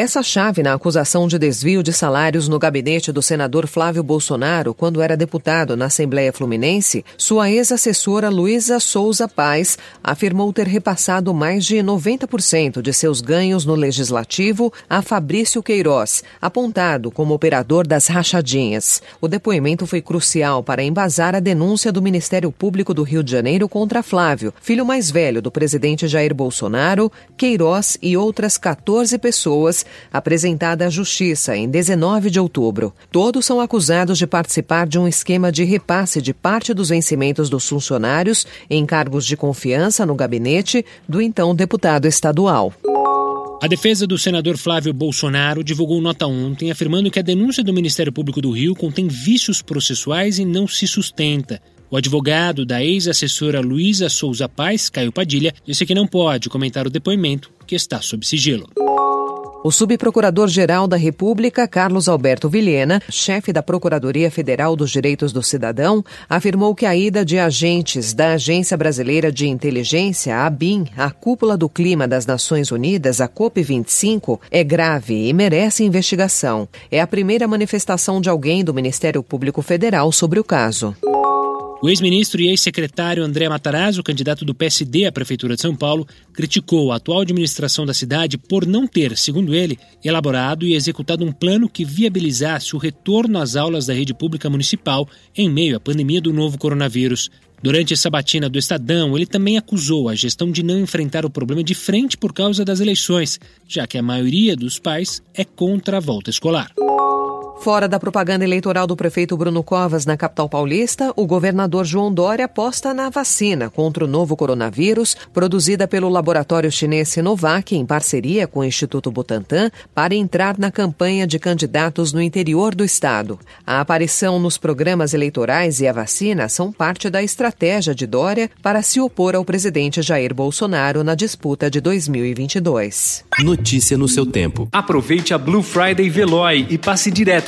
Peça-chave na acusação de desvio de salários no gabinete do senador Flávio Bolsonaro quando era deputado na Assembleia Fluminense, sua ex-assessora Luísa Souza Paz afirmou ter repassado mais de 90% de seus ganhos no legislativo a Fabrício Queiroz, apontado como operador das rachadinhas. O depoimento foi crucial para embasar a denúncia do Ministério Público do Rio de Janeiro contra Flávio, filho mais velho do presidente Jair Bolsonaro, Queiroz e outras 14 pessoas apresentada à Justiça em 19 de outubro. Todos são acusados de participar de um esquema de repasse de parte dos vencimentos dos funcionários em cargos de confiança no gabinete do então deputado estadual. A defesa do senador Flávio Bolsonaro divulgou nota ontem afirmando que a denúncia do Ministério Público do Rio contém vícios processuais e não se sustenta. O advogado da ex-assessora Luísa Souza Paz, Caio Padilha, disse que não pode comentar o depoimento, que está sob sigilo. O subprocurador-geral da República, Carlos Alberto Vilhena, chefe da Procuradoria Federal dos Direitos do Cidadão, afirmou que a ida de agentes da Agência Brasileira de Inteligência, a ABIN, à cúpula do clima das Nações Unidas, a COP25, é grave e merece investigação. É a primeira manifestação de alguém do Ministério Público Federal sobre o caso. O ex-ministro e ex-secretário André Matarazzo, candidato do PSD à Prefeitura de São Paulo, criticou a atual administração da cidade por não ter, segundo ele, elaborado e executado um plano que viabilizasse o retorno às aulas da rede pública municipal em meio à pandemia do novo coronavírus. Durante a sabatina do Estadão, ele também acusou a gestão de não enfrentar o problema de frente por causa das eleições, já que a maioria dos pais é contra a volta escolar. Fora da propaganda eleitoral do prefeito Bruno Covas na capital paulista, o governador João Dória aposta na vacina contra o novo coronavírus, produzida pelo laboratório chinês Sinovac em parceria com o Instituto Butantan, para entrar na campanha de candidatos no interior do estado. A aparição nos programas eleitorais e a vacina são parte da estratégia de Dória para se opor ao presidente Jair Bolsonaro na disputa de 2022. Notícia no seu tempo. Aproveite a Blue Friday Veloy e passe direto